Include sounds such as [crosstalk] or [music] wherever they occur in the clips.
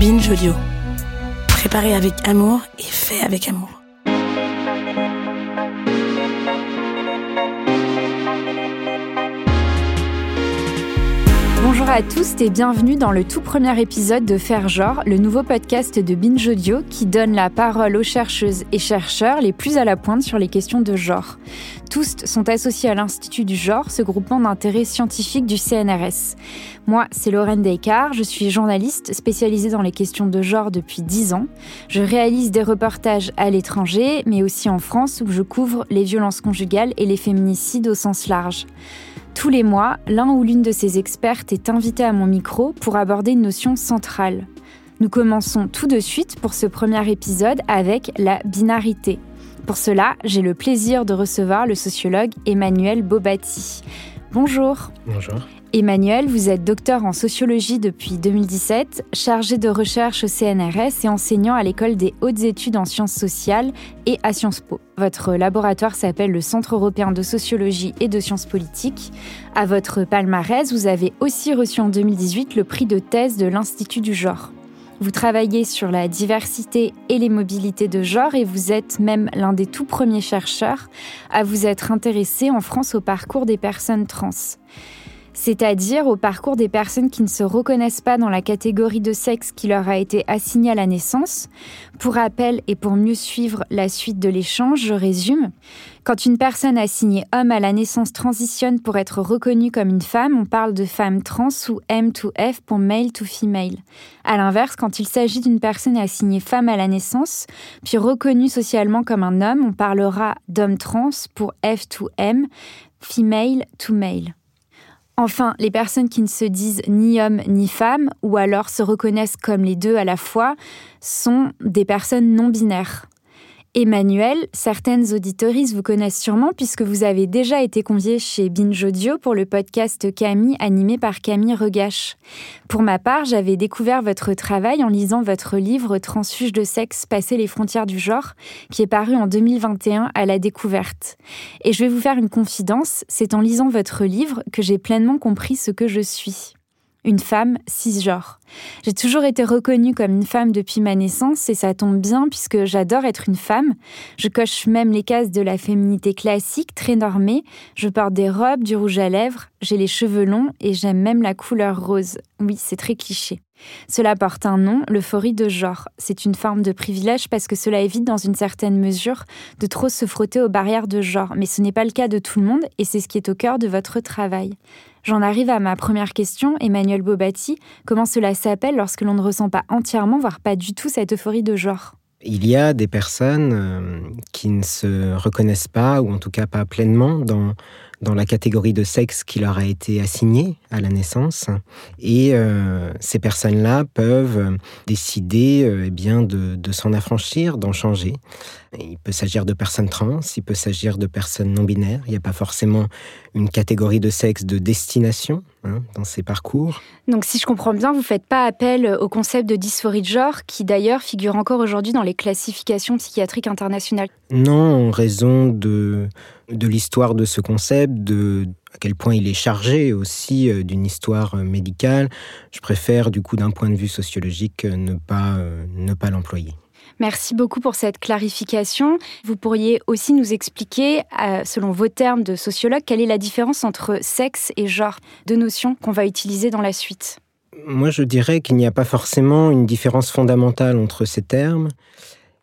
Binge Audio. Préparé avec amour et fait avec amour. Bonjour à tous et bienvenue dans le tout premier épisode de Faire Genre, le nouveau podcast de Binge Audio qui donne la parole aux chercheuses et chercheurs les plus à la pointe sur les questions de genre. Tous sont associés à l'Institut du genre, ce groupement d'intérêt scientifique du CNRS. Moi, c'est Lorraine Descartes, je suis journaliste spécialisée dans les questions de genre depuis 10 ans. Je réalise des reportages à l'étranger, mais aussi en France où je couvre les violences conjugales et les féminicides au sens large. Tous les mois, l'un ou l'une de ces expertes est invité à mon micro pour aborder une notion centrale. Nous commençons tout de suite pour ce premier épisode avec la binarité. Pour cela, j'ai le plaisir de recevoir le sociologue Emmanuel Bobati. Bonjour. Bonjour. Emmanuel, vous êtes docteur en sociologie depuis 2017, chargé de recherche au CNRS et enseignant à l'école des hautes études en sciences sociales et à Sciences Po. Votre laboratoire s'appelle le Centre européen de sociologie et de sciences politiques. À votre palmarès, vous avez aussi reçu en 2018 le prix de thèse de l'Institut du genre. Vous travaillez sur la diversité et les mobilités de genre et vous êtes même l'un des tout premiers chercheurs à vous être intéressé en France au parcours des personnes trans c'est-à-dire au parcours des personnes qui ne se reconnaissent pas dans la catégorie de sexe qui leur a été assignée à la naissance. Pour rappel et pour mieux suivre la suite de l'échange, je résume. Quand une personne assignée homme à la naissance transitionne pour être reconnue comme une femme, on parle de femme trans ou M to F pour male to female. À l'inverse, quand il s'agit d'une personne assignée femme à la naissance, puis reconnue socialement comme un homme, on parlera d'homme trans pour F to M, female to male. Enfin, les personnes qui ne se disent ni homme ni femme, ou alors se reconnaissent comme les deux à la fois, sont des personnes non binaires. Emmanuel, certaines auditorices vous connaissent sûrement puisque vous avez déjà été convié chez Binge Audio pour le podcast Camille animé par Camille Regache. Pour ma part, j'avais découvert votre travail en lisant votre livre Transfuge de sexe, passer les frontières du genre, qui est paru en 2021 à la découverte. Et je vais vous faire une confidence, c'est en lisant votre livre que j'ai pleinement compris ce que je suis une femme cisgenre. J'ai toujours été reconnue comme une femme depuis ma naissance et ça tombe bien puisque j'adore être une femme. Je coche même les cases de la féminité classique, très normée. Je porte des robes, du rouge à lèvres, j'ai les cheveux longs et j'aime même la couleur rose. Oui, c'est très cliché. Cela porte un nom, l'euphorie de genre. C'est une forme de privilège parce que cela évite dans une certaine mesure de trop se frotter aux barrières de genre. Mais ce n'est pas le cas de tout le monde et c'est ce qui est au cœur de votre travail. J'en arrive à ma première question, Emmanuel Bobati. Comment cela s'appelle lorsque l'on ne ressent pas entièrement, voire pas du tout, cette euphorie de genre? Il y a des personnes euh, qui ne se reconnaissent pas, ou en tout cas pas pleinement, dans dans la catégorie de sexe qui leur a été assignée à la naissance. Et euh, ces personnes-là peuvent décider euh, eh bien, de, de s'en affranchir, d'en changer. Il peut s'agir de personnes trans, il peut s'agir de personnes non binaires. Il n'y a pas forcément une catégorie de sexe de destination hein, dans ces parcours. Donc si je comprends bien, vous ne faites pas appel au concept de dysphorie de genre, qui d'ailleurs figure encore aujourd'hui dans les classifications psychiatriques internationales. Non, en raison de, de l'histoire de ce concept, de à quel point il est chargé aussi euh, d'une histoire euh, médicale. Je préfère, du coup, d'un point de vue sociologique, euh, ne pas, ne pas l'employer. Merci beaucoup pour cette clarification. Vous pourriez aussi nous expliquer, selon vos termes de sociologue, quelle est la différence entre sexe et genre, deux notions qu'on va utiliser dans la suite? Moi, je dirais qu'il n'y a pas forcément une différence fondamentale entre ces termes.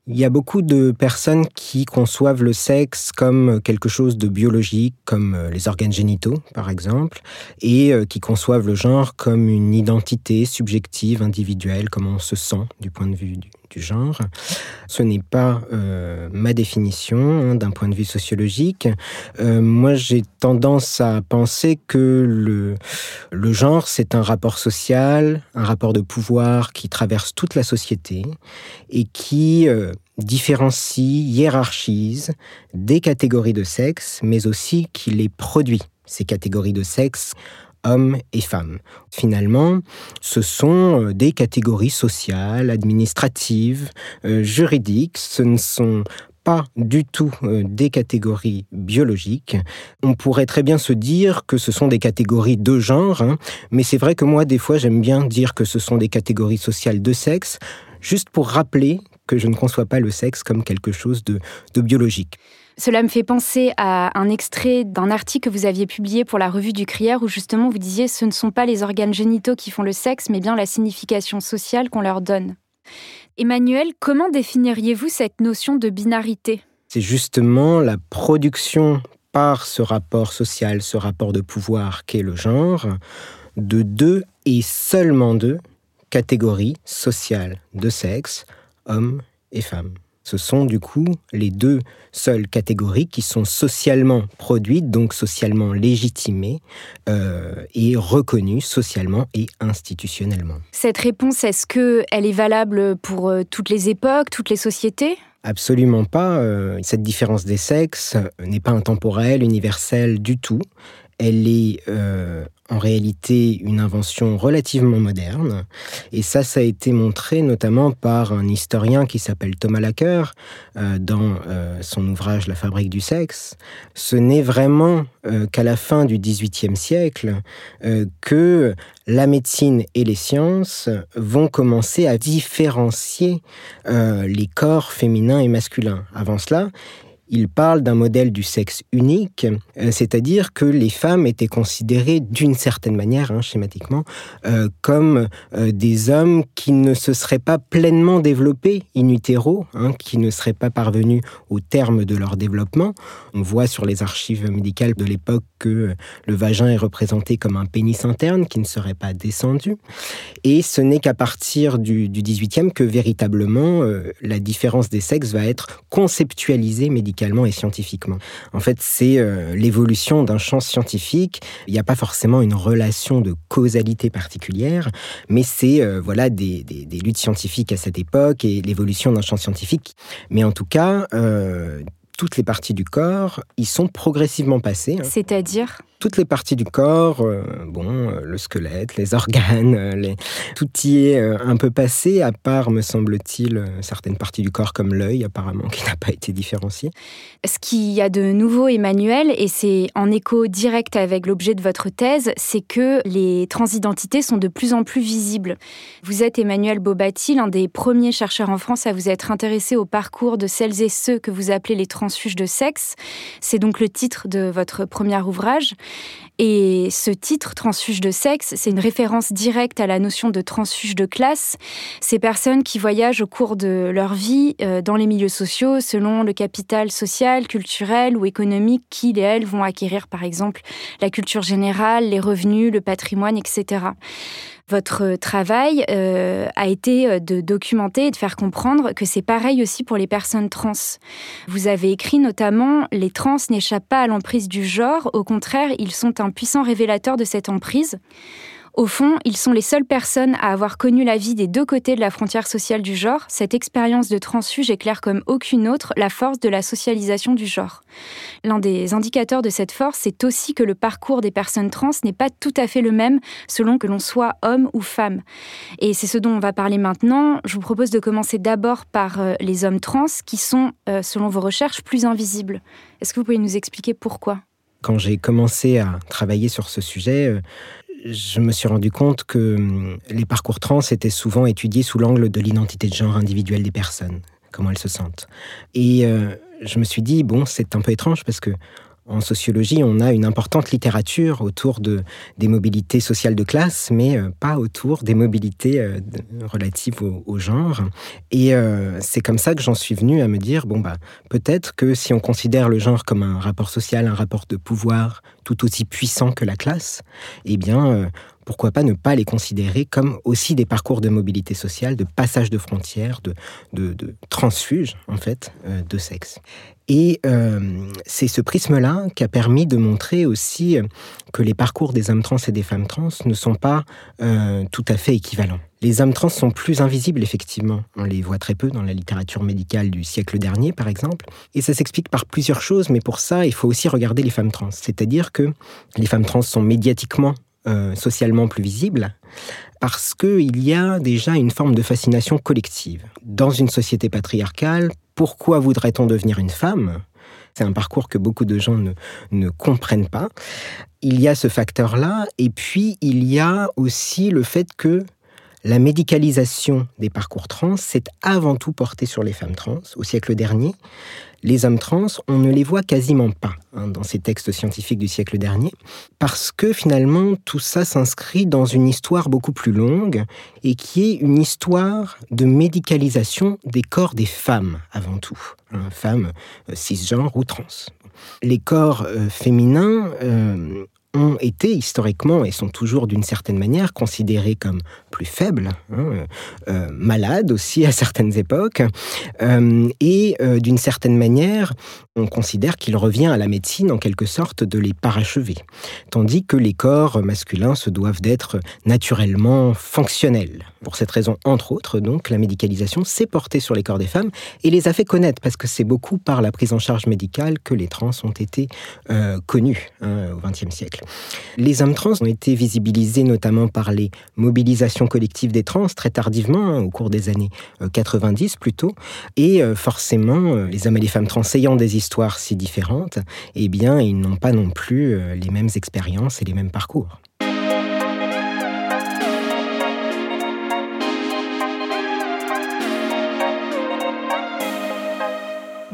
Il y a beaucoup de personnes qui conçoivent le sexe comme quelque chose de biologique, comme euh, les organes génitaux, par exemple, et euh, qui conçoivent le genre comme une identité subjective, individuelle, comme on se sent du point de vue du, du genre. Ce n'est pas euh, ma définition hein, d'un point de vue sociologique. Euh, moi, j'ai tendance à penser que le, le genre, c'est un rapport social, un rapport de pouvoir qui traverse toute la société et qui euh, différencie, hiérarchise des catégories de sexe, mais aussi qui les produit ces catégories de sexe hommes et femmes. Finalement, ce sont euh, des catégories sociales, administratives, euh, juridiques, ce ne sont pas du tout euh, des catégories biologiques. On pourrait très bien se dire que ce sont des catégories de genre, hein, mais c'est vrai que moi, des fois, j'aime bien dire que ce sont des catégories sociales de sexe, juste pour rappeler que je ne conçois pas le sexe comme quelque chose de, de biologique. Cela me fait penser à un extrait d'un article que vous aviez publié pour la revue du Crière où justement vous disiez ce ne sont pas les organes génitaux qui font le sexe, mais bien la signification sociale qu'on leur donne. Emmanuel, comment définiriez-vous cette notion de binarité? C'est justement la production par ce rapport social, ce rapport de pouvoir qu'est le genre, de deux et seulement deux catégories sociales de sexe, hommes et femmes. Ce sont du coup les deux seules catégories qui sont socialement produites, donc socialement légitimées euh, et reconnues socialement et institutionnellement. Cette réponse, est-ce qu'elle est valable pour euh, toutes les époques, toutes les sociétés? Absolument pas. Euh, cette différence des sexes n'est pas intemporelle, universelle du tout. Elle est en réalité une invention relativement moderne. Et ça, ça a été montré notamment par un historien qui s'appelle Thomas Lacker euh, dans euh, son ouvrage La fabrique du sexe. Ce n'est vraiment euh, qu'à la fin du XVIIIe siècle que la médecine et les sciences vont commencer à différencier les corps féminins et masculins. Avant cela, il parle d'un modèle du sexe unique, euh, c'est-à-dire que les femmes étaient considérées d'une certaine manière, hein, schématiquement, euh, comme euh, des hommes qui ne se seraient pas pleinement développés in utero, hein, qui ne seraient pas parvenus au terme de leur développement. On voit sur les archives médicales de l'époque que le vagin est représenté comme un pénis interne qui ne serait pas descendu. Et ce n'est qu'à partir du, du 18e que véritablement la différence des sexes va être conceptualisée médicalement et scientifiquement. En fait, c'est euh, l'évolution d'un champ scientifique. Il n'y a pas forcément une relation de causalité particulière, mais c'est euh, voilà des, luttes scientifiques à cette époque et l'évolution d'un champ scientifique. Mais en tout cas, euh, toutes les parties du corps y sont progressivement passées. Hein. C'est-à-dire? Toutes les parties du corps, euh, bon, euh, le squelette, les [laughs] organes, euh, tout y est un peu passé, à part, me semble-t-il, certaines parties du corps comme l'œil, apparemment, [laughs] qui n'a pas été différencié. Ce qu'il y a de nouveau, Emmanuel, et c'est en écho direct avec l'objet de votre thèse, c'est que les transidentités sont de plus en plus visibles. Vous êtes Emmanuel Bobati, l'un des premiers chercheurs en France à vous être intéressé au parcours de celles et ceux que vous appelez les transfuges de sexe. C'est donc le titre de votre premier ouvrage. Et ce titre, transfuge de sexe, c'est une référence directe à la notion de transfuge de classe. Ces personnes qui voyagent au cours de leur vie euh, dans les milieux sociaux selon le capital social, culturel ou économique qu'ils et elles vont acquérir, par exemple, la culture générale, les revenus, le patrimoine, etc. Votre travail euh, a été euh, de documenter et de faire comprendre que c'est pareil aussi pour les personnes trans. Vous avez écrit notamment Les trans n'échappent pas à l'emprise du genre, au contraire, ils sont un puissant révélateur de cette emprise. Au fond, ils sont les seules personnes à avoir connu la vie des deux côtés de la frontière sociale du genre. Cette expérience de transfuge éclaire comme aucune autre la force de la socialisation du genre. L'un des indicateurs de cette force, c'est aussi que le parcours des personnes trans n'est pas tout à fait le même selon que l'on soit homme ou femme. Et c'est ce dont on va parler maintenant. Je vous propose de commencer d'abord par euh, les hommes trans qui sont, euh, selon vos recherches, plus invisibles. Est-ce que vous pouvez nous expliquer pourquoi? Quand j'ai commencé à travailler sur ce sujet, euh, je me suis rendu compte que hum, les parcours trans étaient souvent étudiés sous l'angle de l'identité de genre individuelle des personnes, comment elles se sentent. Et euh, je me suis dit, bon, c'est un peu étrange parce que en sociologie, on a une importante littérature autour de, des mobilités sociales de classe, mais euh, pas autour des mobilités euh, relatives au, genre. Et c'est comme ça que j'en suis venu à me dire, bon, bah, peut-être que si on considère le genre comme un rapport social, un rapport de pouvoir tout aussi puissant que la classe, eh bien, pourquoi pas ne pas les considérer comme aussi des parcours de mobilité sociale, de passage de frontières, de, transfuge, en fait, de sexe. Et euh, c'est ce prisme-là qui a permis de montrer aussi que les parcours des hommes trans et des femmes trans ne sont pas euh, tout à fait équivalents. Les hommes trans sont plus invisibles, effectivement. On les voit très peu dans la littérature médicale du siècle dernier, par exemple. Et ça s'explique par plusieurs choses, mais pour ça, il faut aussi regarder les femmes trans. C'est-à-dire que les femmes trans sont médiatiquement, euh, socialement plus visibles, parce qu'il y a déjà une forme de fascination collective. Dans une société patriarcale, pourquoi voudrait-on devenir une femme? C'est un parcours que beaucoup de gens ne, ne comprennent pas. Il y a ce facteur-là, et puis il y a aussi le fait que la médicalisation des parcours trans s'est avant tout portée sur les femmes trans au siècle dernier. Les hommes trans, on ne les voit quasiment pas hein, dans ces textes scientifiques du siècle dernier, parce que finalement tout ça s'inscrit dans une histoire beaucoup plus longue et qui est une histoire de médicalisation des corps des femmes avant tout, hein, femmes euh, cisgenres ou trans. Les corps euh, féminins euh, ont été historiquement et sont toujours d'une certaine manière considérés comme plus faibles, euh, malades aussi à certaines époques, euh, et euh, d'une certaine manière, on considère qu'il revient à la médecine en quelque sorte de les parachever, tandis que les corps masculins se doivent d'être naturellement fonctionnels. Pour cette raison, entre autres, donc, la médicalisation s'est portée sur les corps des femmes et les a fait connaître, parce que c'est beaucoup par la prise en charge médicale que les trans ont été connus hein, au XXe siècle. Les hommes trans ont été visibilisés notamment par les mobilisations collectives des trans très tardivement, hein, au cours des années 90 euh, plutôt, et euh, forcément, euh, les hommes et les femmes trans ayant des histoires si différentes, eh bien, ils n'ont pas non plus les mêmes expériences et les mêmes parcours.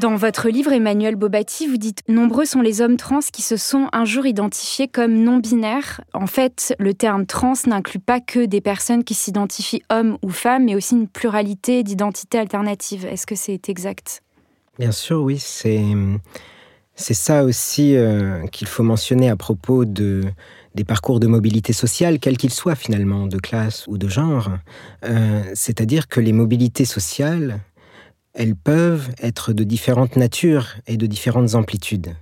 Dans votre livre, Emmanuel Bobati, vous dites Nombreux sont les hommes trans qui se sont un jour identifiés comme non-binaires. En fait, le terme trans n'inclut pas que des personnes qui s'identifient hommes ou femmes, mais aussi une pluralité d'identités alternatives. Est-ce que c'est exact? Bien sûr, oui. C'est, ça aussi euh, qu'il faut mentionner à propos de, des parcours de mobilité sociale, quels qu'ils soient finalement, de classe ou de genre. Euh, c'est-à-dire que les mobilités sociales elles peuvent être de différentes natures et de différentes amplitudes.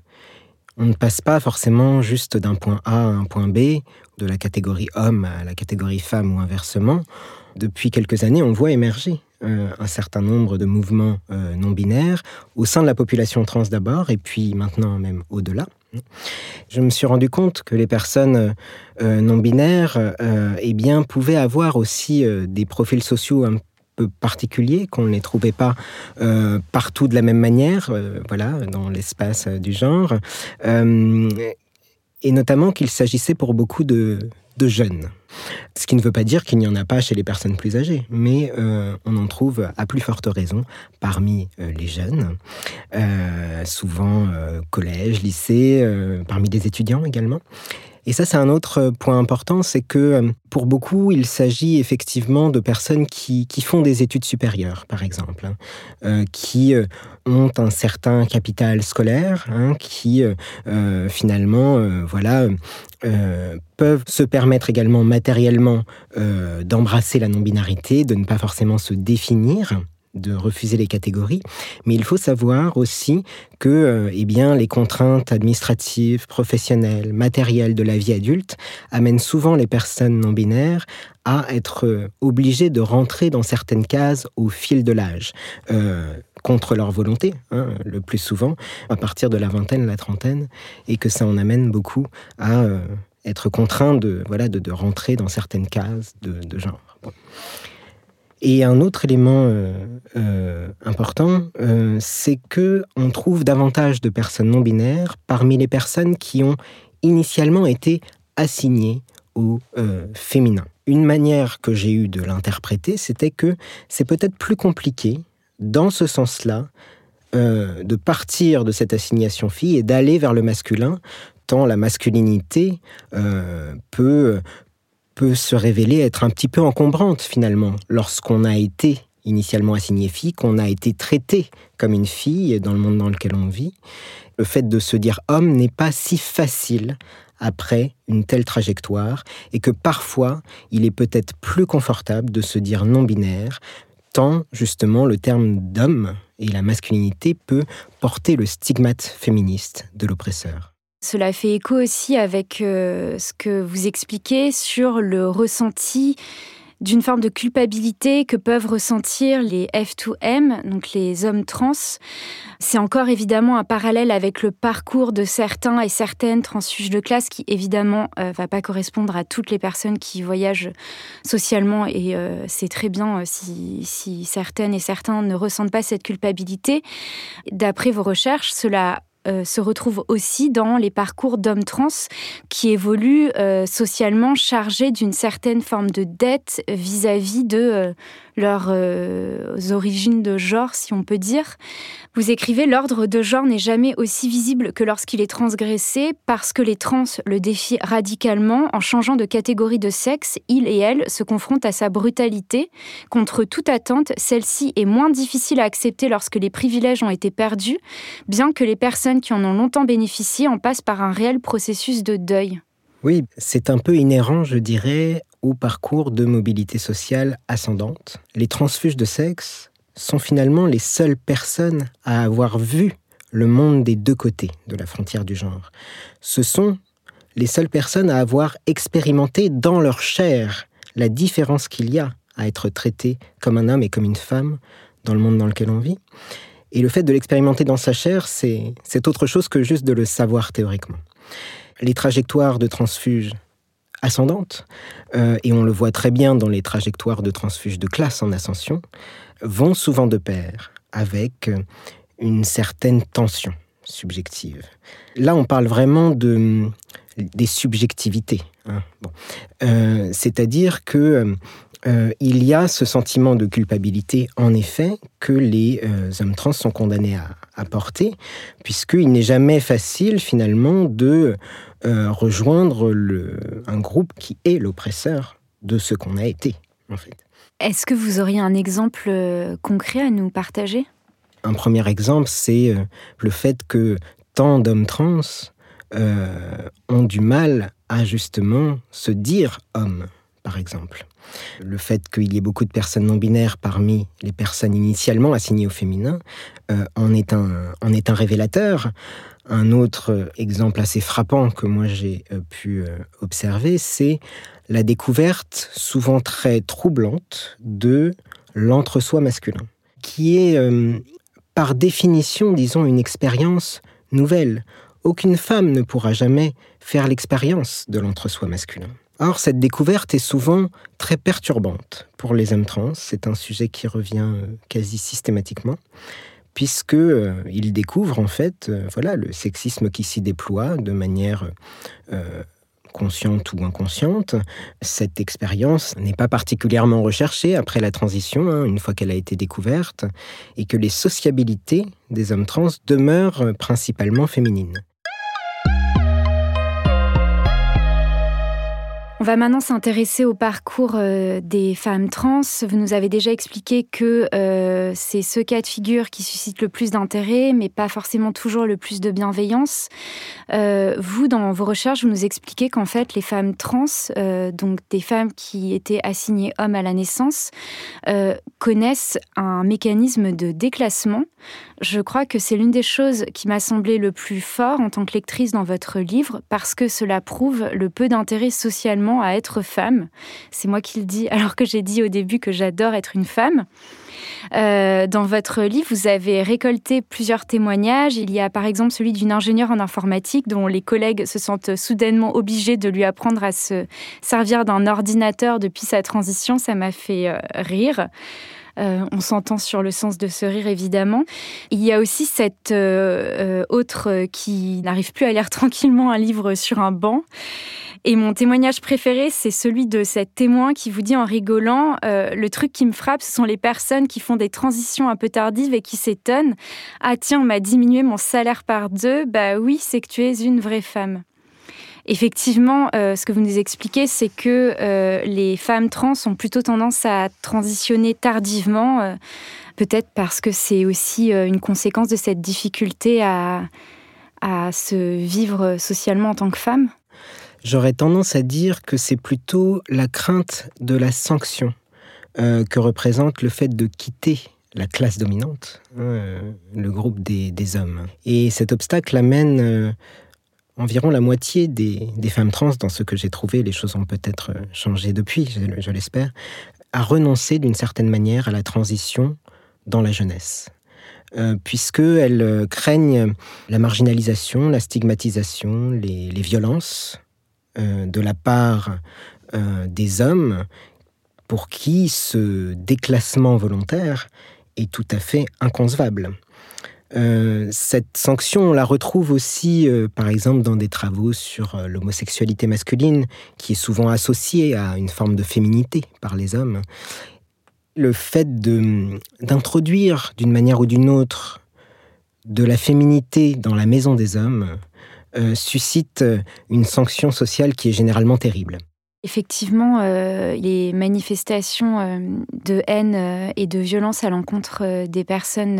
On ne passe pas forcément juste d'un point A à un point B, de la catégorie homme à la catégorie femme ou inversement. Depuis quelques années, on voit émerger euh, un certain nombre de mouvements euh, non binaires au sein de la population trans d'abord et puis maintenant même au-delà. Je me suis rendu compte que les personnes euh, non binaires eh bien, pouvaient avoir aussi des profils sociaux un particuliers, qu'on ne les trouvait pas euh, partout de la même manière, euh, voilà, dans l'espace euh, du genre, et notamment qu'il s'agissait pour beaucoup de, jeunes. Ce qui ne veut pas dire qu'il n'y en a pas chez les personnes plus âgées, mais on en trouve à plus forte raison parmi les jeunes, souvent collège, lycée, parmi des étudiants également. Et ça, c'est un autre euh, point important, c'est que euh, pour beaucoup, il s'agit effectivement de personnes qui, font des études supérieures, par exemple, hein, euh, qui ont un certain capital scolaire, hein, qui finalement, voilà, peuvent se permettre également matériellement d'embrasser la non-binarité, de ne pas forcément se définir de refuser les catégories, mais il faut savoir aussi que euh, eh bien, les contraintes administratives, professionnelles, matérielles de la vie adulte amènent souvent les personnes non binaires à être euh, obligées de rentrer dans certaines cases au fil de l'âge. Euh, contre leur volonté, hein, le plus souvent, à partir de la vingtaine, la trentaine, et que ça en amène beaucoup à être contraint de, voilà, de, rentrer dans certaines cases de, genre. Et un autre élément euh, euh, important, euh, c'est que on trouve davantage de personnes non binaires parmi les personnes qui ont initialement été assignées au féminin. Une manière que j'ai eue de l'interpréter, c'était que c'est peut-être plus compliqué, dans ce sens-là, de partir de cette assignation fille et d'aller vers le masculin, tant la masculinité peut peut se révéler être un petit peu encombrante finalement lorsqu'on a été initialement assigné fille, qu'on a été traité comme une fille dans le monde dans lequel on vit. Le fait de se dire homme n'est pas si facile après une telle trajectoire et que parfois il est peut-être plus confortable de se dire non binaire tant justement le terme d'homme et la masculinité peut porter le stigmate féministe de l'oppresseur. Cela fait écho aussi avec euh, ce que vous expliquez sur le ressenti d'une forme de culpabilité que peuvent ressentir les F2M, donc les hommes trans. C'est encore évidemment un parallèle avec le parcours de certains et certaines transfuges de classe qui évidemment euh, va pas correspondre à toutes les personnes qui voyagent socialement et euh, c'est très bien euh, si, si certaines et certains ne ressentent pas cette culpabilité. D'après vos recherches, cela euh, se retrouvent aussi dans les parcours d'hommes trans qui évoluent euh, socialement chargés d'une certaine forme de dette vis-à-vis de euh, leurs origines de genre, si on peut dire. Vous écrivez L'ordre de genre n'est jamais aussi visible que lorsqu'il est transgressé parce que les trans le défient radicalement en changeant de catégorie de sexe. Il et elle se confrontent à sa brutalité. Contre toute attente, celle-ci est moins difficile à accepter lorsque les privilèges ont été perdus, bien que les personnes qui en ont longtemps bénéficié en passent par un réel processus de deuil. Oui, c'est un peu inhérent, je dirais, au parcours de mobilité sociale ascendante. Les transfuges de sexe sont finalement les seules personnes à avoir vu le monde des deux côtés de la frontière du genre. Ce sont les seules personnes à avoir expérimenté dans leur chair la différence qu'il y a à être traité comme un homme et comme une femme dans le monde dans lequel on vit. Et le fait de l'expérimenter dans sa chair, c'est autre chose que juste de le savoir théoriquement. Les trajectoires de transfuges ascendantes, euh, et on le voit très bien dans les trajectoires de transfuges de classe en ascension, vont souvent de pair avec euh, une certaine tension subjective. Là, on parle vraiment de, des subjectivités. Hein. Euh, c'est-à-dire que il y a ce sentiment de culpabilité, en effet, que les hommes trans sont condamnés à, à porter, puisqu'il n'est jamais facile, finalement, de rejoindre le, un groupe qui est l'oppresseur de ce qu'on a été, en fait. Est-ce que vous auriez un exemple euh, concret à nous partager? Un premier exemple, c'est euh, le fait que tant d'hommes trans euh, ont du mal à justement se dire hommes, par exemple. Le fait qu'il y ait beaucoup de personnes non binaires parmi les personnes initialement assignées au féminin en, est un, en est un révélateur. Un autre exemple assez frappant que moi j'ai pu observer, c'est la découverte, souvent très troublante, de l'entre-soi masculin, qui est euh, par définition, disons, une expérience nouvelle. Aucune femme ne pourra jamais faire l'expérience de l'entre-soi masculin. Or, cette découverte est souvent très perturbante pour les hommes trans. C'est un sujet qui revient euh, quasi systématiquement, puisque euh, ils découvrent en fait, voilà, le sexisme qui s'y déploie de manière consciente ou inconsciente, cette expérience n'est pas particulièrement recherchée après la transition, hein, une fois qu'elle a été découverte, et que les sociabilités des hommes trans demeurent principalement féminines. On va maintenant s'intéresser au parcours euh, des femmes trans. Vous nous avez déjà expliqué que euh, c'est ce cas de figure qui suscite le plus d'intérêt, mais pas forcément toujours le plus de bienveillance. Euh, vous, dans vos recherches, vous nous expliquez qu'en fait, les femmes trans, donc des femmes qui étaient assignées hommes à la naissance, connaissent un mécanisme de déclassement. Je crois que c'est l'une des choses qui m'a semblé le plus fort en tant que lectrice dans votre livre, parce que cela prouve le peu d'intérêt socialement à être femme. C'est moi qui le dis, [laughs] alors que j'ai dit au début que j'adore être une femme. Euh, dans votre livre, vous avez récolté plusieurs témoignages. Il y a par exemple celui d'une ingénieure en informatique dont les collègues se sentent soudainement obligés de lui apprendre à se servir d'un ordinateur depuis sa transition. Ça m'a fait euh, rire. Euh, on s'entend sur le sens de ce rire, évidemment. Il y a aussi cette autre qui n'arrive plus à lire [laughs] tranquillement un livre sur un banc et mon témoignage préféré, c'est celui de cette témoin qui vous dit en rigolant euh, Le truc qui me frappe, ce sont les personnes qui font des transitions un peu tardives et qui s'étonnent. Ah tiens, on m'a diminué mon salaire par deux. Bah oui, c'est que tu es une vraie femme. Effectivement, euh, ce que vous nous expliquez, c'est que euh, les femmes trans ont plutôt tendance à transitionner tardivement, peut-être parce que c'est aussi une conséquence de cette difficulté à, se vivre socialement en tant que femme. J'aurais tendance à dire que c'est plutôt la crainte de la sanction euh, que représente le fait de quitter la classe dominante, hein, euh, le groupe des, hommes. Et cet obstacle amène euh, environ la moitié des, femmes trans, dans ce que j'ai trouvé, les choses ont peut-être changé depuis, je, l'espère, a renoncé d'une certaine manière à la transition dans la jeunesse. Euh, puisqu'elles euh, craignent la marginalisation, la stigmatisation, les, violences euh, de la part des hommes pour qui ce déclassement volontaire est tout à fait inconcevable. Euh, cette sanction, on la retrouve aussi, euh, par exemple, dans des travaux sur euh, l'homosexualité masculine, qui est souvent associée à une forme de féminité par les hommes. Le fait d'introduire d'une manière ou d'une autre de la féminité dans la maison des hommes suscite une sanction sociale qui est généralement terrible. Effectivement, euh, les manifestations euh, de haine euh, et de violence à l'encontre des personnes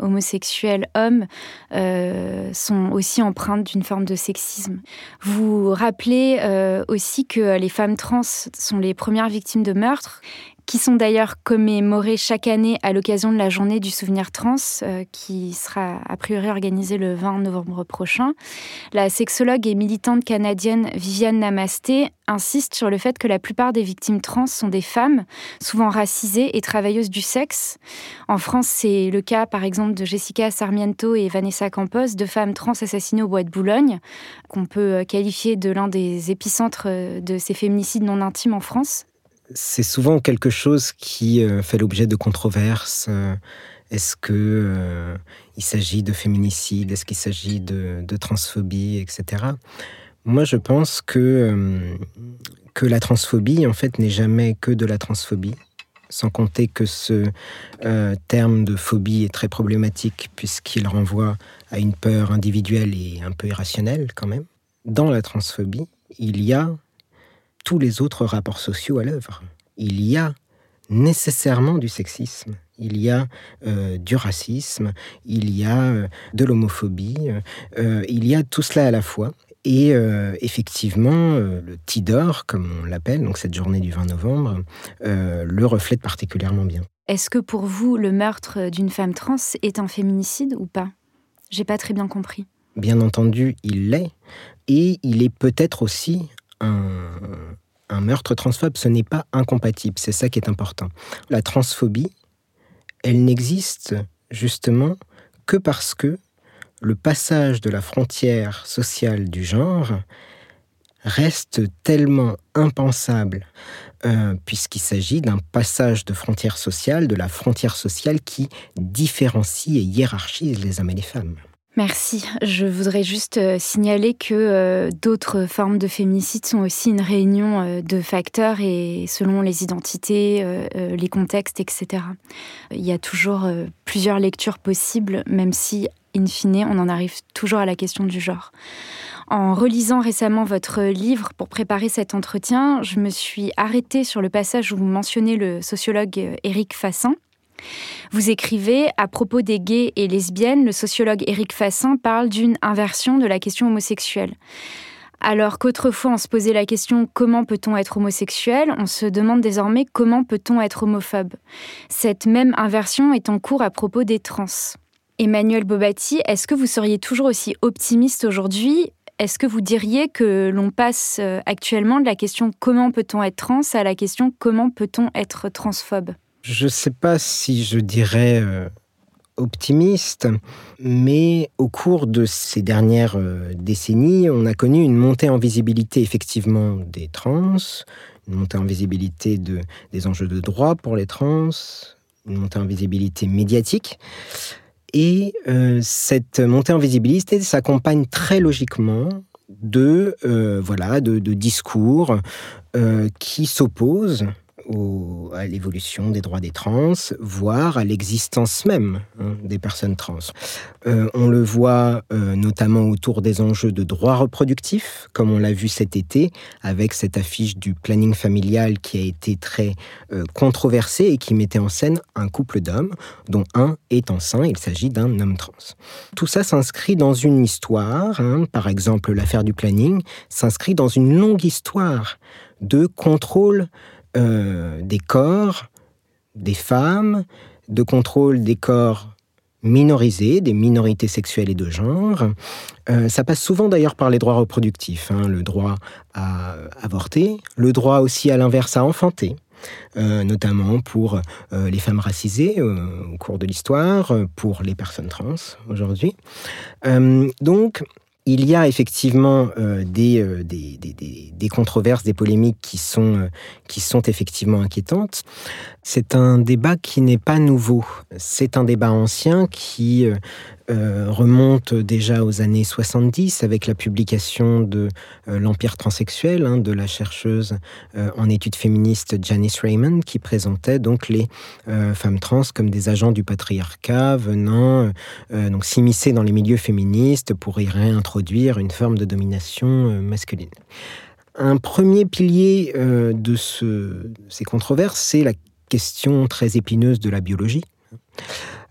homosexuelles hommes sont aussi empreintes d'une forme de sexisme. Vous rappelez aussi que les femmes trans sont les premières victimes de meurtres qui sont d'ailleurs commémorés chaque année à l'occasion de la journée du souvenir trans, euh, qui sera a priori organisée le 20 novembre prochain. La sexologue et militante canadienne Viviane Namasté insiste sur le fait que la plupart des victimes trans sont des femmes, souvent racisées et travailleuses du sexe. En France, c'est le cas par exemple de Jessica Sarmiento et Vanessa Campos, deux femmes trans assassinées au bois de Boulogne, qu'on peut qualifier de l'un des épicentres de ces féminicides non intimes en France c'est souvent quelque chose qui euh, fait l'objet de controverses. Euh, est-ce que euh, il s'agit de féminicide Est-ce qu'il s'agit de, transphobie, etc. Moi, je pense que que la transphobie, en fait, n'est jamais que de la transphobie. Sans compter que ce terme de phobie est très problématique puisqu'il renvoie à une peur individuelle et un peu irrationnelle quand même. Dans la transphobie, il y a tous les autres rapports sociaux à l'œuvre. Il y a nécessairement du sexisme, il y a euh, du racisme, il y a euh, de l'homophobie, euh, il y a tout cela à la fois. Et effectivement, le Tidor, comme on l'appelle, donc cette journée du 20 novembre, le reflète particulièrement bien. Est-ce que pour vous, le meurtre d'une femme trans est un féminicide ou pas? J'ai pas très bien compris. Bien entendu, il l'est. Et il est peut-être aussi un, meurtre transphobe, ce n'est pas incompatible. C'est ça qui est important. La transphobie, elle n'existe justement que parce que le passage de la frontière sociale du genre reste tellement impensable, euh, puisqu'il s'agit d'un passage de frontière sociale, de la frontière sociale qui différencie et hiérarchise les hommes et les femmes. Merci. Je voudrais juste euh, signaler que euh, d'autres formes de féminicide sont aussi une réunion euh, de facteurs et selon les identités, les contextes, etc. Il y a toujours plusieurs lectures possibles, même si, in fine, on en arrive toujours à la question du genre. En relisant récemment votre livre pour préparer cet entretien, je me suis arrêtée sur le passage où vous mentionnez le sociologue Éric Fassin vous écrivez à propos des gays et lesbiennes, le sociologue Éric Fassin parle d'une inversion de la question homosexuelle. Alors qu'autrefois on se posait la question comment peut-on être homosexuel, on se demande désormais comment peut-on être homophobe? Cette même inversion est en cours à propos des trans. Emmanuel Bobatti, est-ce que vous seriez toujours aussi optimiste aujourd'hui? Est-ce que vous diriez que l'on passe euh, actuellement de la question comment peut-on être trans à la question comment peut-on être transphobe? Je ne sais pas si je dirais euh, optimiste, mais au cours de ces dernières euh, décennies, on a connu une montée en visibilité effectivement des trans, une montée en visibilité de, des enjeux de droit pour les trans, une montée en visibilité médiatique. Et euh, cette montée en visibilité s'accompagne très logiquement de, voilà, de, de discours qui s'opposent à l'évolution des droits des trans, voire à l'existence même hein, des personnes trans. Euh, on le voit euh, notamment autour des enjeux de droits reproductifs, comme on l'a vu cet été avec cette affiche du planning familial qui a été très euh, controversée et qui mettait en scène un couple d'hommes dont un est enceint, il s'agit d'un homme trans. Tout ça s'inscrit dans une histoire, hein, par exemple l'affaire du planning, s'inscrit dans une longue histoire de contrôle euh, des corps des femmes, de contrôle des corps minorisées, des minorités sexuelles et de genre. Euh, ça passe souvent d'ailleurs par les droits reproductifs, hein, le droit à avorter, le droit aussi à l'inverse à enfanter. Euh, notamment pour les femmes racisées au cours de l'histoire, pour les personnes trans aujourd'hui. donc, il y a effectivement euh, des, des, des, des, controverses, des polémiques qui sont, euh, qui sont effectivement inquiétantes. C'est un débat qui n'est pas nouveau. C'est un débat ancien qui euh, remonte déjà aux années 70 avec la publication de euh, L'Empire transsexuel hein, de la chercheuse euh, en études féministes Janice Raymond qui présentait donc les femmes trans comme des agents du patriarcat venant donc s'immiscer dans les milieux féministes pour y réintroduire une forme de domination masculine. Un premier pilier de ce, ces controverses, c'est la question très épineuse de la biologie.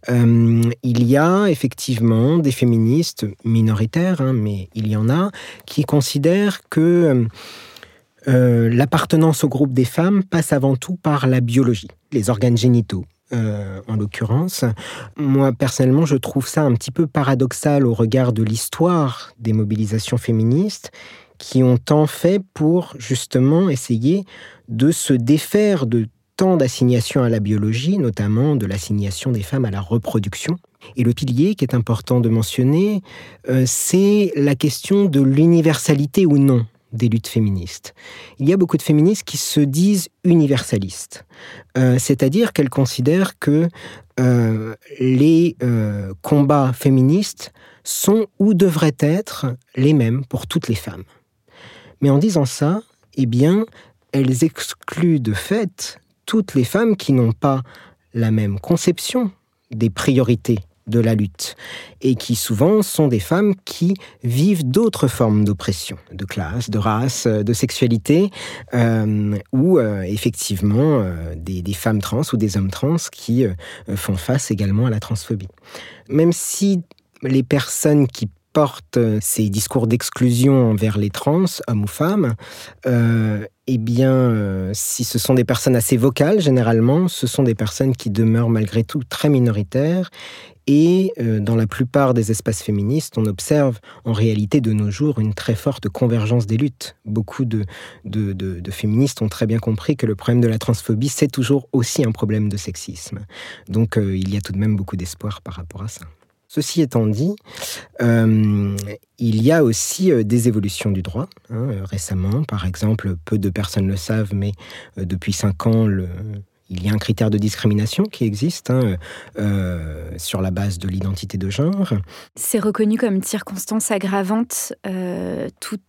Euh, il y a effectivement des féministes minoritaires, hein, mais il y en a, qui considèrent que euh, l'appartenance au groupe des femmes passe avant tout par la biologie, les organes génitaux. Euh, en l'occurrence. Moi, personnellement, je trouve ça un petit peu paradoxal au regard de l'histoire des mobilisations féministes qui ont tant fait pour justement essayer de se défaire de tant d'assignations à la biologie, notamment de l'assignation des femmes à la reproduction. Et le pilier qui est important de mentionner, euh, c'est la question de l'universalité ou non des luttes féministes. Il y a beaucoup de féministes qui se disent universalistes, euh, c'est-à-dire qu'elles considèrent que euh, les combats féministes sont ou devraient être les mêmes pour toutes les femmes. Mais en disant ça, eh bien, elles excluent de fait toutes les femmes qui n'ont pas la même conception des priorités de la lutte et qui souvent sont des femmes qui vivent d'autres formes d'oppression, de classe, de race, de sexualité, euh, ou euh, effectivement euh, des, des, femmes trans ou des hommes trans qui font face également à la transphobie. Même si les personnes qui portent ces discours d'exclusion envers les trans, hommes ou femmes, euh, eh bien, euh, si ce sont des personnes assez vocales, généralement, ce sont des personnes qui demeurent malgré tout très minoritaires. Et euh, dans la plupart des espaces féministes, on observe en réalité de nos jours une très forte convergence des luttes. Beaucoup de féministes ont très bien compris que le problème de la transphobie, c'est toujours aussi un problème de sexisme. Donc il y a tout de même beaucoup d'espoir par rapport à ça. Ceci étant dit, euh, il y a aussi euh, des évolutions du droit. Hein, euh, récemment, par exemple, peu de personnes le savent, mais depuis cinq ans, il y a un critère de discrimination qui existe hein, sur la base de l'identité de genre. C'est reconnu comme une circonstance aggravante, tout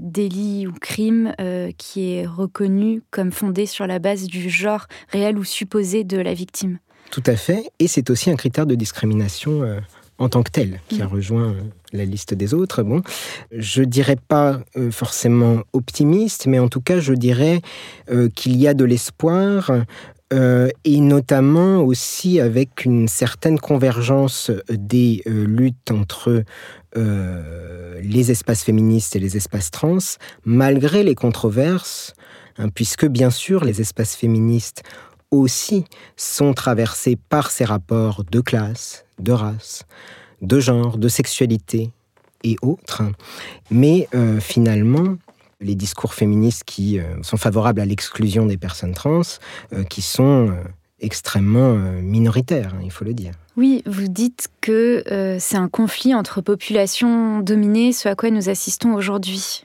délit ou crime qui est reconnu comme fondé sur la base du genre réel ou supposé de la victime. Tout à fait. Et c'est aussi un critère de discrimination euh, en tant que tel, qui a mm. rejoint euh, la liste des autres. Bon, je dirais pas euh, forcément optimiste, mais en tout cas, je dirais qu'il y a de l'espoir. et notamment aussi avec une certaine convergence des luttes entre les espaces féministes et les espaces trans, malgré les controverses, hein, puisque bien sûr les espaces féministes aussi sont traversés par ces rapports de classe, de race, de genre, de sexualité et autres. Mais euh, finalement, les discours féministes qui euh, sont favorables à l'exclusion des personnes trans, euh, qui sont extrêmement minoritaires, hein, il faut le dire. Oui, vous dites que c'est un conflit entre populations dominées, ce à quoi nous assistons aujourd'hui.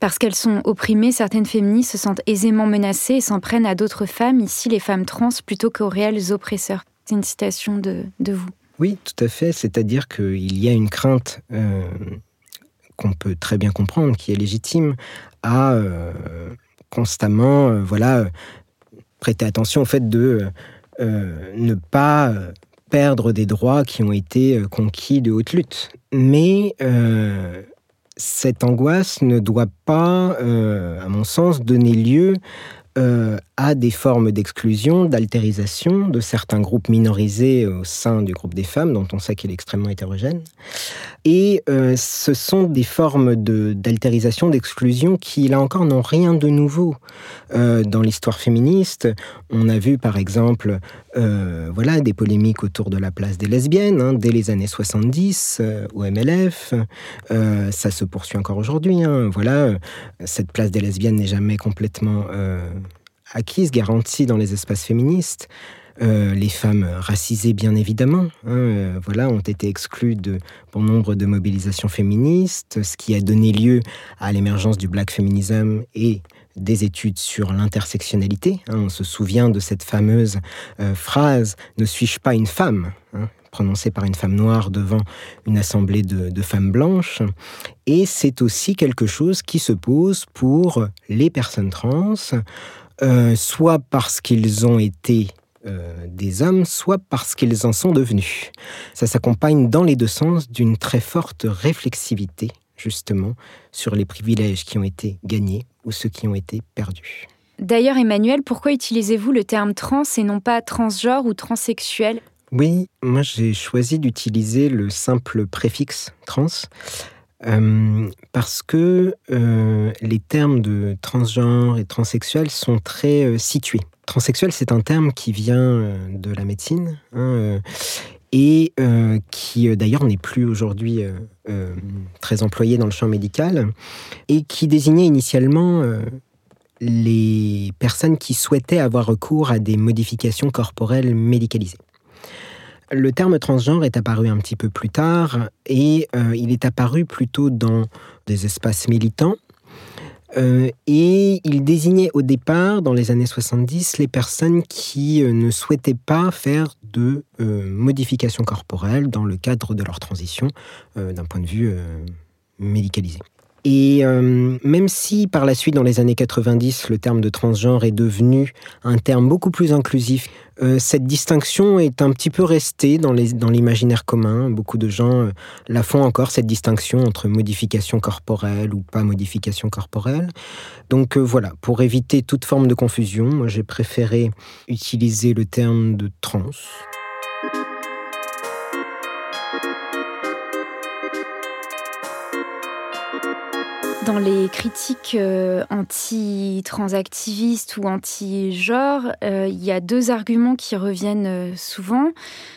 Parce qu'elles sont opprimées, certaines féministes se sentent aisément menacées et s'en prennent à d'autres femmes, ici les femmes trans, plutôt qu'aux réels oppresseurs. C'est une citation de, vous. Oui, tout à fait. C'est-à-dire qu'il y a une crainte euh, qu'on peut très bien comprendre, qui est légitime, à euh, constamment euh, voilà, prêter attention au fait de ne pas perdre des droits qui ont été conquis de haute lutte. Mais cette angoisse ne doit pas, euh, à mon sens, donner lieu euh, à des formes d'exclusion, d'altérisation de certains groupes minorisés au sein du groupe des femmes, dont on sait qu'il est extrêmement hétérogène. Et euh, ce sont des formes d'altérisation, d'exclusion qui, là encore, n'ont rien de nouveau euh, dans l'histoire féministe. On a vu, par exemple, voilà, des polémiques autour de la place des lesbiennes hein, dès les années 70 au MLF. ça se poursuit encore aujourd'hui. Hein. Voilà, cette place des lesbiennes n'est jamais complètement acquise, garantie dans les espaces féministes. Euh, les femmes racisées, bien évidemment, hein, euh, ont été exclues de bon nombre de mobilisations féministes, ce qui a donné lieu à l'émergence du black feminism et des études sur l'intersectionnalité. Hein. on se souvient de cette fameuse euh, phrase Ne suis-je pas une femme? hein, prononcée par une femme noire devant une assemblée de femmes blanches. Et c'est aussi quelque chose qui se pose pour les personnes trans, euh, soit parce qu'ils ont été euh, des hommes, soit parce qu'ils en sont devenus. Ça s'accompagne dans les deux sens d'une très forte réflexivité, justement, sur les privilèges qui ont été gagnés ou ceux qui ont été perdus. D'ailleurs, Emmanuel, pourquoi utilisez-vous le terme trans et non pas transgenre ou transsexuel? Oui, moi j'ai choisi d'utiliser le simple préfixe trans euh, parce que euh, les termes de transgenre et transsexuel sont très euh, situés. Transsexuel, c'est un terme qui vient de la médecine hein, et qui d'ailleurs n'est plus aujourd'hui très employé dans le champ médical et qui désignait initialement les personnes qui souhaitaient avoir recours à des modifications corporelles médicalisées. Le terme transgenre est apparu un petit peu plus tard et euh, il est apparu plutôt dans des espaces militants. Euh, et il désignait au départ, dans les années 70, les personnes qui euh, ne souhaitaient pas faire de modifications corporelles dans le cadre de leur transition d'un point de vue médicalisé. Et euh, même si par la suite, dans les années 90, le terme de transgenre est devenu un terme beaucoup plus inclusif, euh, cette distinction est un petit peu restée dans l'imaginaire commun. Beaucoup de gens euh, la font encore, cette distinction entre modification corporelle ou pas modification corporelle. Donc voilà, pour éviter toute forme de confusion, j'ai préféré utiliser le terme de trans. Dans les critiques euh, anti-transactivistes ou anti-genre, euh, il y a deux arguments qui reviennent euh, souvent.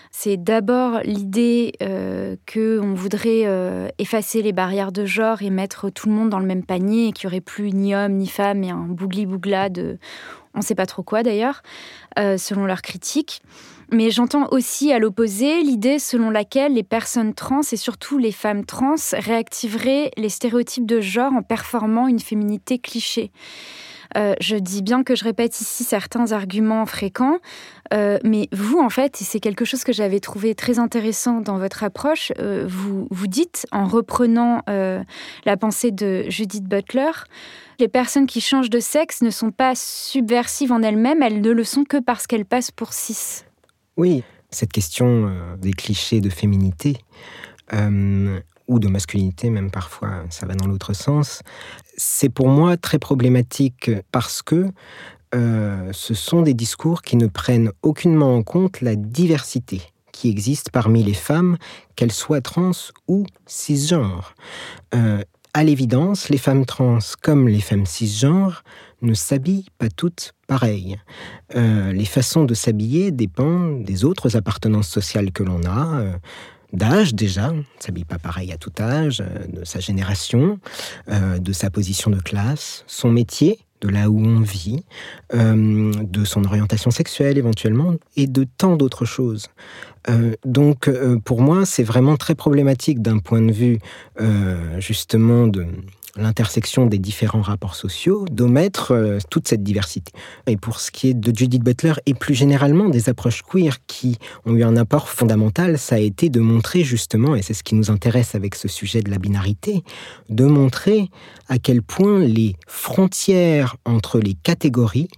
C'est d'abord l'idée qu'on voudrait effacer les barrières de genre et mettre tout le monde dans le même panier et qu'il n'y aurait plus ni homme ni femme et un bougli-bougla de on ne sait pas trop quoi d'ailleurs, selon leurs critiques. Mais j'entends aussi à l'opposé l'idée selon laquelle les personnes trans et surtout les femmes trans réactiveraient les stéréotypes de genre en performant une féminité cliché. Euh, je dis bien que je répète ici certains arguments fréquents, euh, mais vous, en fait, et c'est quelque chose que j'avais trouvé très intéressant dans votre approche, euh, vous, vous dites, en reprenant la pensée de Judith Butler, les personnes qui changent de sexe ne sont pas subversives en elles-mêmes, elles ne le sont que parce qu'elles passent pour cis. Oui, cette question euh, des clichés de féminité, euh, ou de masculinité même parfois, ça va dans l'autre sens, c'est pour moi très problématique parce que euh, ce sont des discours qui ne prennent aucunement en compte la diversité qui existe parmi les femmes, qu'elles soient trans ou cisgenres. à l'évidence, les femmes trans comme les femmes cisgenres ne s'habillent pas toutes pareilles. Euh, les façons de s'habiller dépendent des autres appartenances sociales que l'on a. Euh, d'âge déjà, ne s'habille pas pareil à tout âge, euh, de sa génération, de sa position de classe, son métier, de là où on vit, de son orientation sexuelle éventuellement, et de tant d'autres choses. donc pour moi, c'est vraiment très problématique d'un point de vue justement de l'intersection des différents rapports sociaux, d'omettre euh, toute cette diversité. Et pour ce qui est de Judith Butler et plus généralement des approches queer qui ont eu un apport fondamental, ça a été de montrer justement, et c'est ce qui nous intéresse avec ce sujet de la binarité, de montrer à quel point les frontières entre les catégories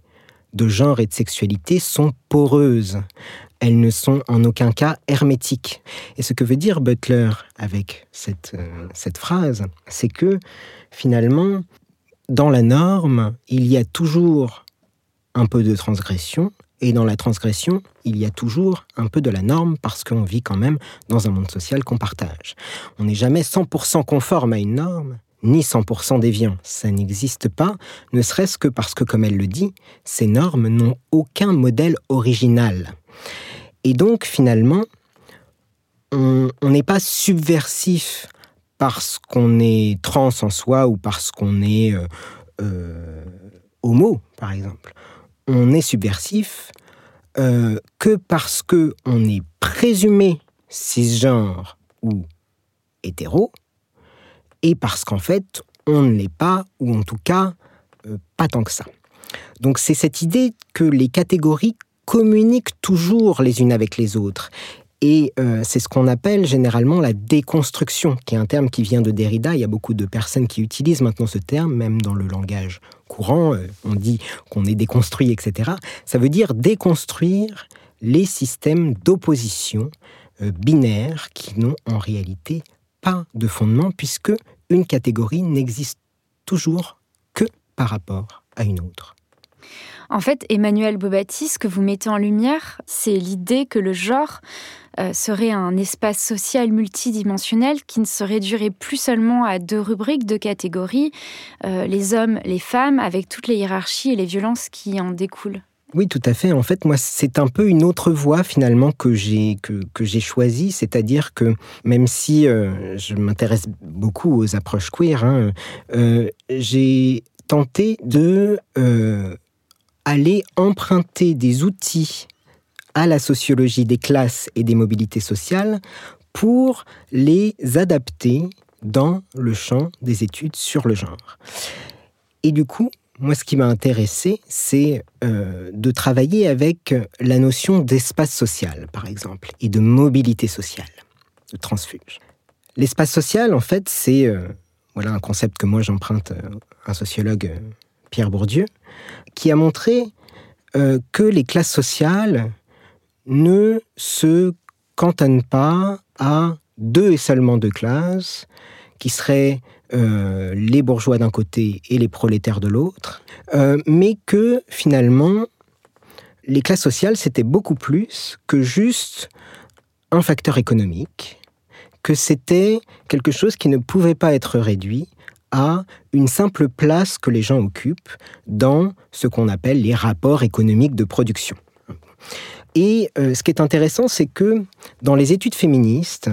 de genre et de sexualité sont poreuses. Elles ne sont en aucun cas hermétiques. Et ce que veut dire Butler avec cette, euh, cette phrase, c'est que finalement, dans la norme, il y a toujours un peu de transgression, et dans la transgression, il y a toujours un peu de la norme parce qu'on vit quand même dans un monde social qu'on partage. On n'est jamais 100% conforme à une norme, ni 100% déviant. Ça n'existe pas, ne serait-ce que parce que, comme elle le dit, ces normes n'ont aucun modèle original. Et donc, finalement, on n'est pas subversif parce qu'on est trans en soi ou parce qu'on est euh, euh, homo, par exemple. On est subversif euh, que parce que on est présumé cisgenre ou hétéro, et parce qu'en fait, on ne l'est pas, ou en tout cas, pas tant que ça. Donc c'est cette idée que les catégories communiquent toujours les unes avec les autres. Et euh, c'est ce qu'on appelle généralement la déconstruction, qui est un terme qui vient de Derrida. Il y a beaucoup de personnes qui utilisent maintenant ce terme, même dans le langage courant. Euh, on dit qu'on est déconstruit, etc. Ça veut dire déconstruire les systèmes d'opposition euh, binaires qui n'ont en réalité pas de fondement, puisque une catégorie n'existe toujours que par rapport à une autre. En fait, Emmanuel Bobati, ce que vous mettez en lumière, c'est l'idée que le genre euh, serait un espace social multidimensionnel qui ne se réduirait plus seulement à deux rubriques, deux catégories, euh, les hommes, les femmes, avec toutes les hiérarchies et les violences qui en découlent. Oui, tout à fait. En fait, moi, c'est un peu une autre voie finalement que j'ai que, j'ai choisie, c'est-à-dire que même si euh, je m'intéresse beaucoup aux approches queer, hein, j'ai tenté de aller emprunter des outils à la sociologie des classes et des mobilités sociales pour les adapter dans le champ des études sur le genre. Et du coup, moi, ce qui m'a intéressé, c'est euh, de travailler avec la notion d'espace social, par exemple, et de mobilité sociale, de transfuge. L'espace social, en fait, c'est euh, voilà un concept que moi j'emprunte à un sociologue, Pierre Bourdieu, qui a montré euh, que les classes sociales ne se cantonnent pas à deux et seulement deux classes, qui seraient euh, les bourgeois d'un côté et les prolétaires de l'autre, euh, mais que finalement, les classes sociales, c'était beaucoup plus que juste un facteur économique, que c'était quelque chose qui ne pouvait pas être réduit à une simple place que les gens occupent dans ce qu'on appelle les rapports économiques de production. Et euh, ce qui est intéressant, c'est que dans les études féministes,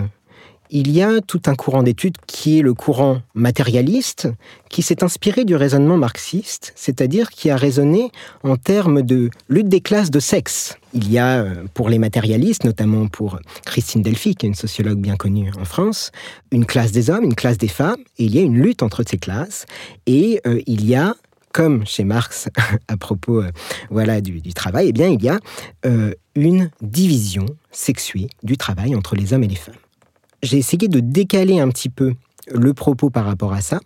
il y a tout un courant d'études qui est le courant matérialiste, qui s'est inspiré du raisonnement marxiste, c'est-à-dire qui a raisonné en termes de lutte des classes de sexe. Il y a, euh, pour les matérialistes, notamment pour Christine Delphi, qui est une sociologue bien connue en France, une classe des hommes, une classe des femmes, et il y a une lutte entre ces classes, et euh, il y a comme chez Marx [laughs] à propos euh, voilà du, travail, eh bien il y a une division sexuée du travail entre les hommes et les femmes j'ai essayé de décaler un petit peu le propos par rapport à ça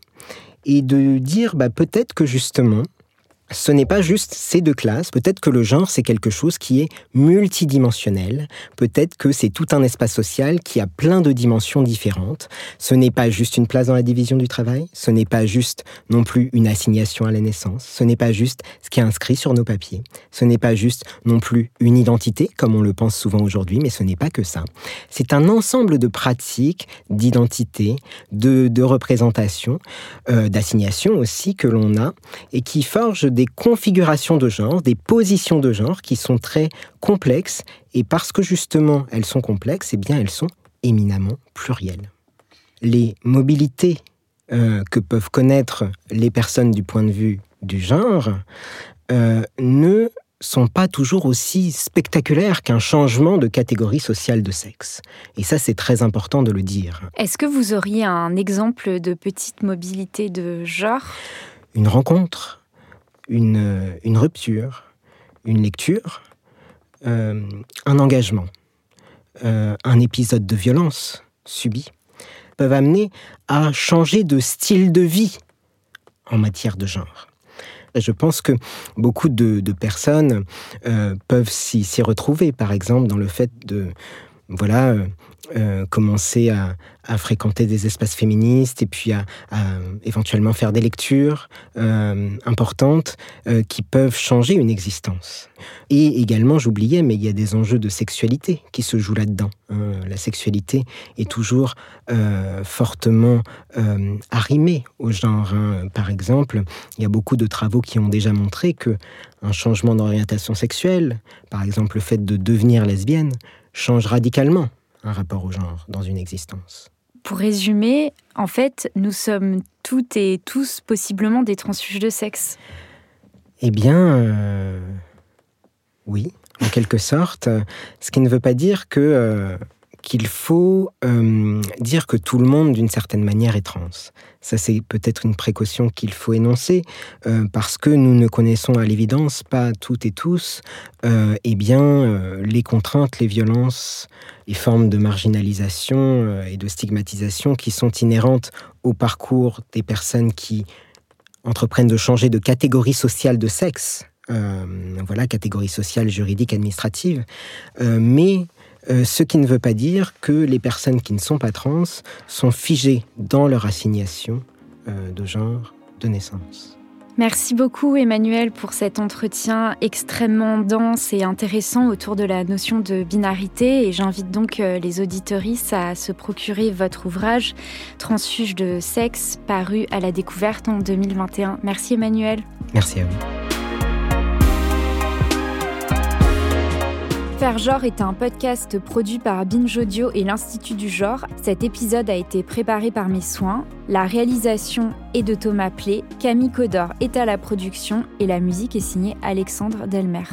et de dire bah, peut-être que justement, ce n'est pas juste ces deux classes, peut-être que le genre c'est quelque chose qui est multidimensionnel, peut-être que c'est tout un espace social qui a plein de dimensions différentes. Ce n'est pas juste une place dans la division du travail, ce n'est pas juste non plus une assignation à la naissance, ce n'est pas juste ce qui est inscrit sur nos papiers, ce n'est pas juste non plus une identité comme on le pense souvent aujourd'hui, mais ce n'est pas que ça. C'est un ensemble de pratiques, d'identité, de, de représentation, euh, d'assignation aussi que l'on a et qui forgent des configurations de genre, des positions de genre qui sont très complexes, et parce que justement elles sont complexes, eh bien elles sont éminemment plurielles. Les mobilités euh, que peuvent connaître les personnes du point de vue du genre euh, ne sont pas toujours aussi spectaculaires qu'un changement de catégorie sociale de sexe. Et ça, c'est très important de le dire. Est-ce que vous auriez un exemple de petite mobilité de genre? Une rencontre, une, rupture, une lecture, euh, un engagement, euh, un épisode de violence subi, peuvent amener à changer de style de vie en matière de genre. Je pense que beaucoup de, personnes euh, peuvent s'y retrouver, par exemple, dans le fait de voilà, euh, commencer à, fréquenter des espaces féministes et puis à, éventuellement faire des lectures euh, importantes euh, qui peuvent changer une existence. Et également, j'oubliais, mais il y a des enjeux de sexualité qui se jouent là-dedans. Hein. La sexualité est toujours fortement arrimée au genre. Hein. Par exemple, il y a beaucoup de travaux qui ont déjà montré que un changement d'orientation sexuelle, par exemple le fait de devenir lesbienne, change radicalement un rapport au genre dans une existence. Pour résumer, en fait, nous sommes toutes et tous possiblement des transfuges de sexe. Eh bien, euh, oui, en quelque sorte. Ce qui ne veut pas dire que euh, qu'il faut euh, dire que tout le monde, d'une certaine manière, est trans. Ça, c'est peut-être une précaution qu'il faut énoncer, euh, parce que nous ne connaissons à l'évidence pas toutes et tous euh, eh bien, les contraintes, les violences, les formes de marginalisation et de stigmatisation qui sont inhérentes au parcours des personnes qui entreprennent de changer de catégorie sociale de sexe. voilà, catégorie sociale, juridique, administrative. mais euh, ce qui ne veut pas dire que les personnes qui ne sont pas trans sont figées dans leur assignation euh, de genre de naissance. Merci beaucoup Emmanuel pour cet entretien extrêmement dense et intéressant autour de la notion de binarité et j'invite donc euh, les auditoristes à se procurer votre ouvrage Transfuge de sexe paru à la découverte en 2021. Merci Emmanuel. Merci à vous. Faire genre est un podcast produit par Binge Audio et l'Institut du genre. Cet épisode a été préparé par mes soins. La réalisation est de Thomas Plé, Camille Codor est à la production et la musique est signée Alexandre Delmer.